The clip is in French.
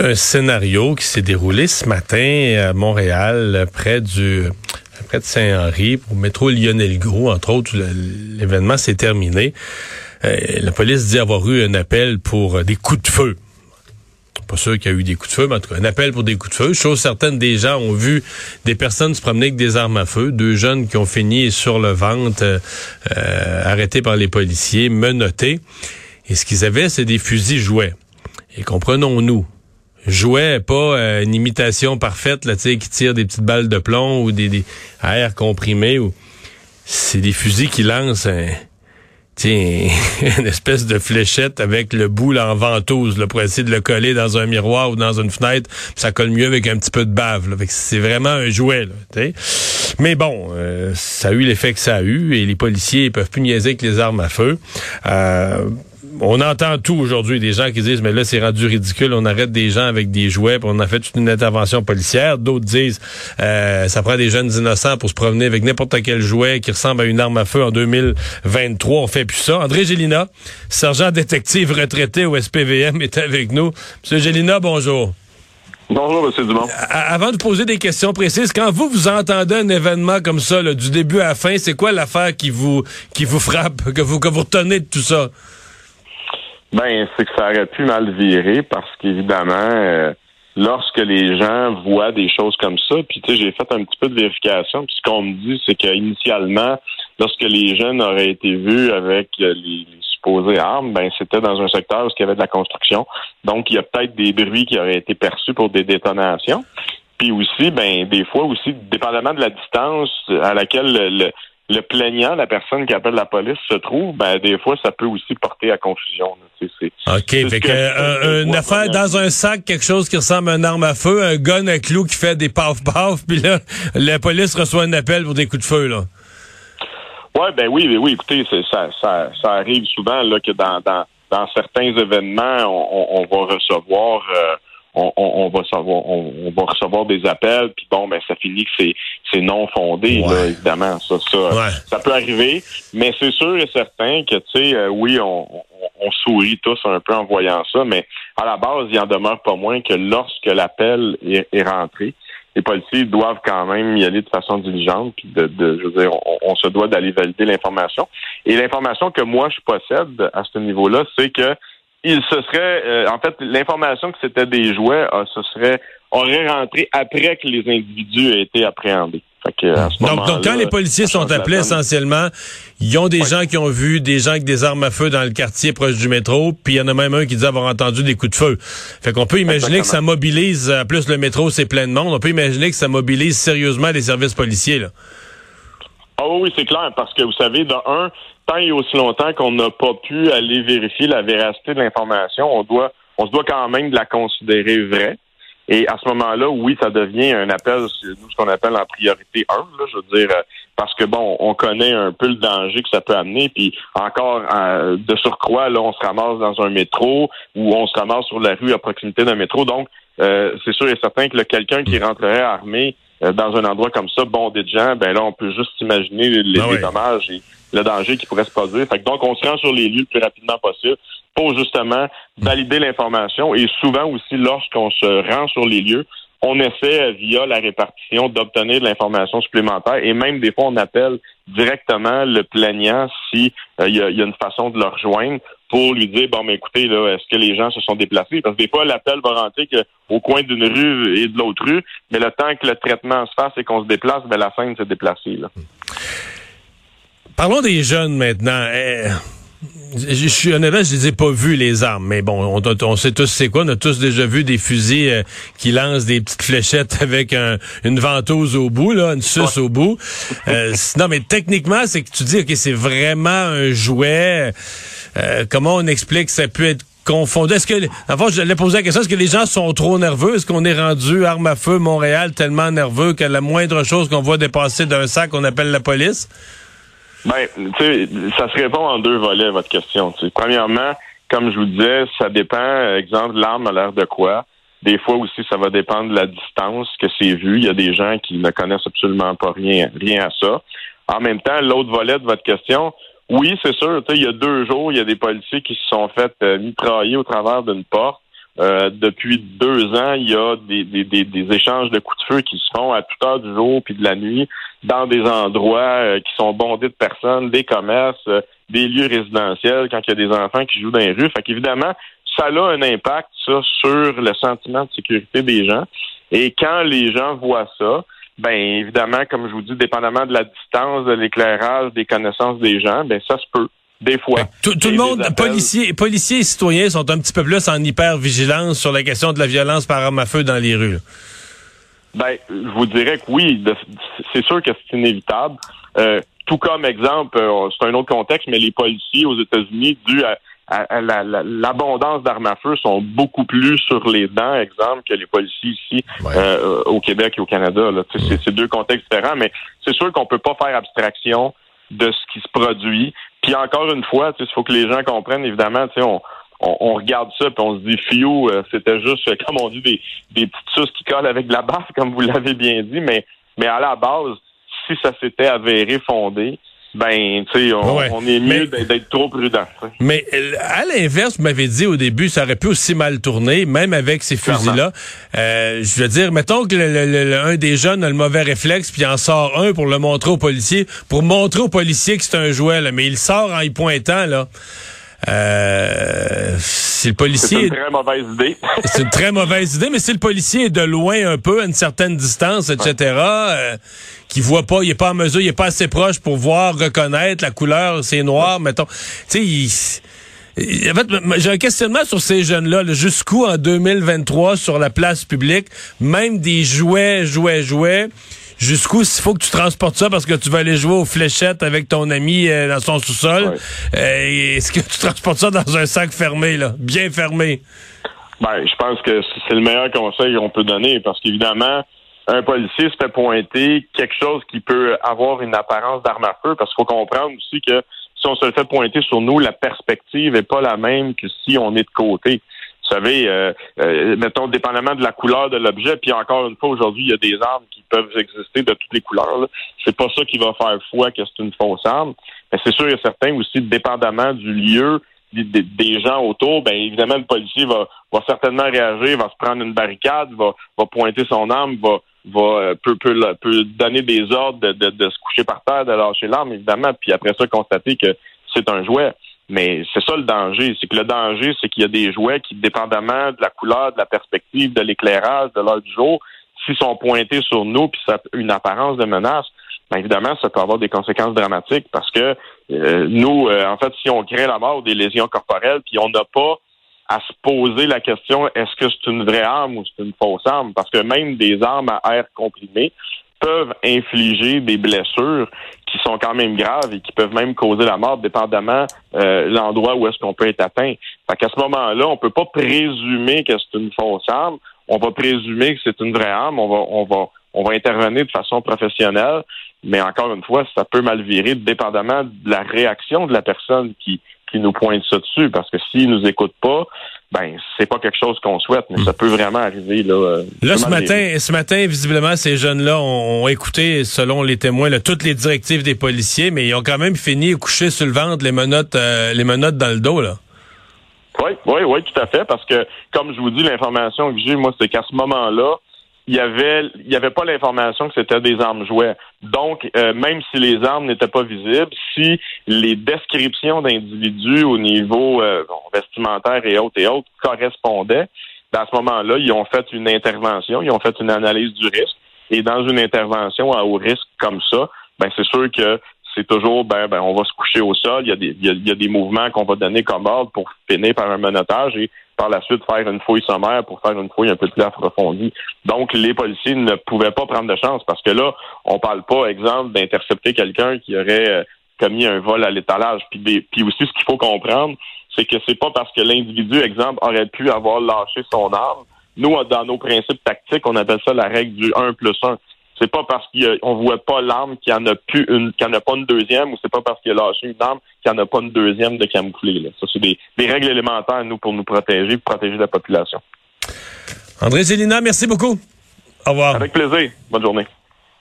un scénario qui s'est déroulé ce matin à Montréal, près du près de Saint-Henri, au métro Lionel-Gros, entre autres, l'événement s'est terminé. Euh, la police dit avoir eu un appel pour des coups de feu pas sûr qu'il y a eu des coups de feu, mais en tout cas, un appel pour des coups de feu. Chose certaine, des gens ont vu des personnes se promener avec des armes à feu, deux jeunes qui ont fini sur le ventre, euh, euh, arrêtés par les policiers, menottés. Et ce qu'ils avaient, c'est des fusils jouets. Et comprenons-nous, jouets, pas euh, une imitation parfaite, là, qui tire des petites balles de plomb ou des, des air comprimés. Ou... C'est des fusils qui lancent un une espèce de fléchette avec le bout là, en ventouse là, pour essayer de le coller dans un miroir ou dans une fenêtre. Ça colle mieux avec un petit peu de bave. C'est vraiment un jouet. Là, Mais bon, euh, ça a eu l'effet que ça a eu et les policiers peuvent plus niaiser avec les armes à feu. Euh, on entend tout aujourd'hui, des gens qui disent, mais là, c'est rendu ridicule, on arrête des gens avec des jouets, puis on a fait toute une intervention policière. D'autres disent, euh, ça prend des jeunes innocents pour se promener avec n'importe quel jouet qui ressemble à une arme à feu en 2023. On fait plus ça. André Gélina, sergent détective retraité au SPVM, est avec nous. Monsieur Gélina, bonjour. Bonjour, M. Dumont. Avant de poser des questions précises, quand vous vous entendez un événement comme ça, du début à la fin, c'est quoi l'affaire qui vous qui vous frappe, que vous que vous retenez de tout ça? Ben, c'est que ça aurait pu mal virer parce qu'évidemment, euh, lorsque les gens voient des choses comme ça, puis tu sais, j'ai fait un petit peu de vérification, puis ce qu'on me dit, c'est qu'initialement, lorsque les jeunes auraient été vus avec les, les supposées armes, ben c'était dans un secteur où il y avait de la construction. Donc, il y a peut-être des bruits qui auraient été perçus pour des détonations. Puis aussi, ben des fois aussi, dépendamment de la distance à laquelle le, le plaignant, la personne qui appelle la police, se trouve, ben des fois, ça peut aussi porter à confusion. OK, fait que, euh, une affaire dans un sac, quelque chose qui ressemble à une arme à feu, un gun à clou qui fait des paf paf, puis là, la police reçoit un appel pour des coups de feu, là. Ouais, ben oui, oui, écoutez, ça, ça, ça arrive souvent là que dans, dans, dans certains événements, on, on va recevoir euh, on, va savoir, on, va recevoir des appels, puis bon, ben ça finit que c'est c'est non fondé, là, évidemment. Ça, ça, ça peut arriver, mais c'est sûr et certain que tu sais, euh, oui, on, on, sourit tous un peu en voyant ça, mais à la base, il en demeure pas moins que lorsque l'appel est, rentré, les policiers doivent quand même y aller de façon diligente, puis de, de, je veux dire, on, on se doit d'aller valider l'information. Et l'information que moi je possède à ce niveau-là, c'est que il se serait, euh, en fait, l'information que c'était des jouets, euh, ce serait aurait rentré après que les individus aient été appréhendés. donc, quand les policiers sont appelés essentiellement, ils ont des gens qui ont vu des gens avec des armes à feu dans le quartier proche du métro, puis il y en a même un qui dit avoir entendu des coups de feu. Fait qu'on peut imaginer que ça mobilise, euh, plus le métro c'est plein de monde, on peut imaginer que ça mobilise sérieusement les services policiers. Là. Oh oui, c'est clair, parce que vous savez, dans un, tant et aussi longtemps qu'on n'a pas pu aller vérifier la véracité de l'information, on doit, on se doit quand même de la considérer vraie. Et à ce moment-là, oui, ça devient un appel, nous, ce qu'on appelle en priorité 1, là, je veux dire, parce que bon, on connaît un peu le danger que ça peut amener, puis encore euh, de surcroît, là, on se ramasse dans un métro ou on se ramasse sur la rue à proximité d'un métro. Donc, euh, c'est sûr et certain que quelqu'un qui rentrerait armé dans un endroit comme ça, bondé de gens, ben là, on peut juste imaginer les, ah dommages et le danger qui pourrait se produire. Fait donc, on se rend sur les lieux le plus rapidement possible pour justement valider l'information. Et souvent aussi, lorsqu'on se rend sur les lieux, on essaie, via la répartition, d'obtenir de l'information supplémentaire et même des fois, on appelle directement le plaignant si euh, y, a, une façon de le rejoindre pour lui dire bon mais écoutez là est-ce que les gens se sont déplacés? Parce que des fois l'appel va rentrer au coin d'une rue et de l'autre rue mais le temps que le traitement se fasse et qu'on se déplace ben la scène s'est déplacée là. Parlons des jeunes maintenant. Eh, je suis honnêtement, je les ai pas vus les armes, mais bon, on, sait tous c'est quoi. On a tous déjà vu des fusils euh, qui lancent des petites fléchettes avec une ventouse au bout, là, une suce au bout. Euh, non, mais techniquement, c'est que tu dis ok, c'est vraiment un jouet. Euh, comment on explique que ça peut être confondu? Est-ce que, avant, je l'ai posé la question, est-ce que les gens sont trop nerveux? Est-ce qu'on est rendu arme à feu Montréal tellement nerveux que la moindre chose qu'on voit dépasser d'un sac, on appelle la police? Ben, tu sais, ça se répond en deux volets, votre question. Premièrement, comme je vous disais, ça dépend, exemple, l'arme a l'air de quoi. Des fois aussi, ça va dépendre de la distance que c'est vu. Il y a des gens qui ne connaissent absolument pas rien, rien à ça. En même temps, l'autre volet de votre question, oui, c'est sûr, il y a deux jours, il y a des policiers qui se sont fait euh, mitrailler au travers d'une porte Euh, depuis deux ans, il y a des, des, des, échanges de coups de feu qui se font à toute heure du jour puis de la nuit dans des endroits euh, qui sont bondés de personnes, des commerces, euh, des lieux résidentiels, quand il y a des enfants qui jouent dans les rues. Fait qu'évidemment, ça a un impact, ça, sur le sentiment de sécurité des gens. Et quand les gens voient ça, ben évidemment, comme je vous dis, dépendamment de la distance, de l'éclairage, des connaissances des gens, ben ça se peut. Des fois. Tout, le monde, policiers, policiers et citoyens sont un petit peu plus en hyper-vigilance sur la question de la violence par arme à feu dans les rues. Ben, je vous dirais que oui, c'est sûr que c'est inévitable. Euh, tout comme exemple, euh, c'est un autre contexte, mais les policiers aux États-Unis, dû à l'abondance d'armes à feu sont beaucoup plus sur les dents, exemple, que les policiers ici euh, au Québec et au Canada. C'est deux contextes différents, mais c'est sûr qu'on peut pas faire abstraction de ce qui se produit. Puis encore une fois, il faut que les gens comprennent, évidemment, on, on, on, regarde ça puis on se dit fiou, euh, c'était juste, comme on dit, des, des petites choses qui collent avec la base, comme vous l'avez bien dit, mais, mais à la base, si ça s'était avéré fondé, ben, tu sais, on, est mieux d'être trop prudent. Mais à l'inverse, vous m'avez dit au début, ça aurait pu aussi mal tourner, même avec ces fusils-là. Euh, je veux dire, mettons que le, un des jeunes a le mauvais réflexe, puis il en sort un pour le montrer au policier, pour montrer au policier que c'est un jouet, là, mais il sort en y pointant, là. Euh, si le policier. C'est une très mauvaise idée. c'est une très mauvaise idée, mais si le policier est de loin un peu, à une certaine distance, etc., euh, qui voit pas, il est pas en mesure, il est pas assez proche pour voir, reconnaître la couleur, c'est noir, mettons. Tu sais, En fait, j'ai un questionnement sur ces jeunes-là. Jusqu'où en 2023 sur la place publique, même des jouets, jouets, jouets, jusqu'où s'il faut que tu transportes ça parce que tu vas aller jouer aux fléchettes avec ton ami euh, dans son sous-sol. Euh, est-ce que tu transportes ça dans un sac fermé, là, bien fermé? Ben, je pense que c'est le meilleur conseil qu'on peut donner parce qu'évidemment, un policier se fait pointer quelque chose qui peut avoir une apparence d'arme à feu parce qu'il faut comprendre aussi que si on se le fait pointer sur nous, la perspective est pas la même que si on est de côté. Vous savez, euh, euh, mettons, dépendamment de la couleur de l'objet, puis encore une fois, aujourd'hui, il y a des armes qui peuvent exister de toutes les couleurs. C'est pas ça qui va faire foi que c'est une fausse arme. Mais c'est sûr et certain aussi, dépendamment du lieu, des, gens autour, ben évidemment, le policier va, va certainement réagir, va se prendre une barricade, va, va pointer son arme, va, va euh, peut, peut, peut donner des ordres de, de, de se coucher par terre, de lâcher l'arme, évidemment, puis après ça, constater que c'est un jouet. Mais c'est ça le danger. C'est que le danger, c'est qu'il y a des jouets qui, dépendamment de la couleur, de la perspective, de l'éclairage, de l'heure du jour, s'ils sont pointés sur nous puis ça a une apparence de menace, bien évidemment, ça peut avoir des conséquences dramatiques parce que euh, nous, euh, en fait, si on crée la mort des lésions corporelles, puis on n'a pas à se poser la question est-ce que c'est une vraie arme ou c'est une fausse arme? Parce que même des armes à air comprimé peuvent infliger des blessures qui sont quand même graves et qui peuvent même causer la mort, dépendamment euh, l'endroit où est-ce qu'on peut être atteint. Fait qu'à ce moment-là, on peut pas présumer que c'est une fausse arme. On va présumer que c'est une vraie arme. On va, on va, on va intervenir de façon professionnelle. Mais encore une fois, ça peut mal virer, dépendamment de la réaction de la personne qui, qui nous pointe ça dessus. Parce que s'il nous écoute pas, ben c'est pas quelque chose qu'on souhaite, mais ça peut vraiment arriver là. Euh, là ce matin, ce matin, visiblement, ces jeunes-là ont, écouté, selon les témoins, toutes les directives des policiers, mais ils ont quand même fini coucher sur le ventre, les menottes, euh, les menottes dans le dos là. Oui, oui, oui, tout à fait, parce que comme je vous dis, l'information que j'ai, moi, c'est qu'à ce moment-là, il y avait il y avait pas l'information que c'était des armes jouets. Donc, euh, même si les armes n'étaient pas visibles, si les descriptions d'individus au niveau euh, vestimentaire et autres et autres correspondaient, ben, à ce moment-là, ils ont fait une intervention, ils ont fait une analyse du risque. Et dans une intervention à haut risque comme ça, ben c'est sûr que c'est toujours ben, ben on va se coucher au sol, il y a des, il y a, des mouvements qu'on va donner comme ordre pour finir par un menottage et par la suite faire une fouille sommaire pour faire une fouille un peu plus approfondie. Donc, les policiers ne pouvaient pas prendre de chance parce que là, on parle pas, exemple, d'intercepter quelqu'un qui aurait euh, commis un vol à l'étalage. Puis, puis aussi, ce qu'il faut comprendre, c'est que c'est pas parce que l'individu, exemple, aurait pu avoir lâché son arme. Nous, dans nos principes tactiques, on appelle ça la règle du 1 plus 1. C'est pas parce qu'on voit pas l'arme qu'il y en a plus une, qu'il n'y en a pas une deuxième, ou c'est pas parce qu'il a lâché une arme qu'il n'y en a pas une deuxième de camoufler. Là. Ça, c'est des, règles élémentaires, nous, pour nous protéger, pour protéger la population. André Zélina, merci beaucoup. Au revoir. Avec plaisir. Bonne journée.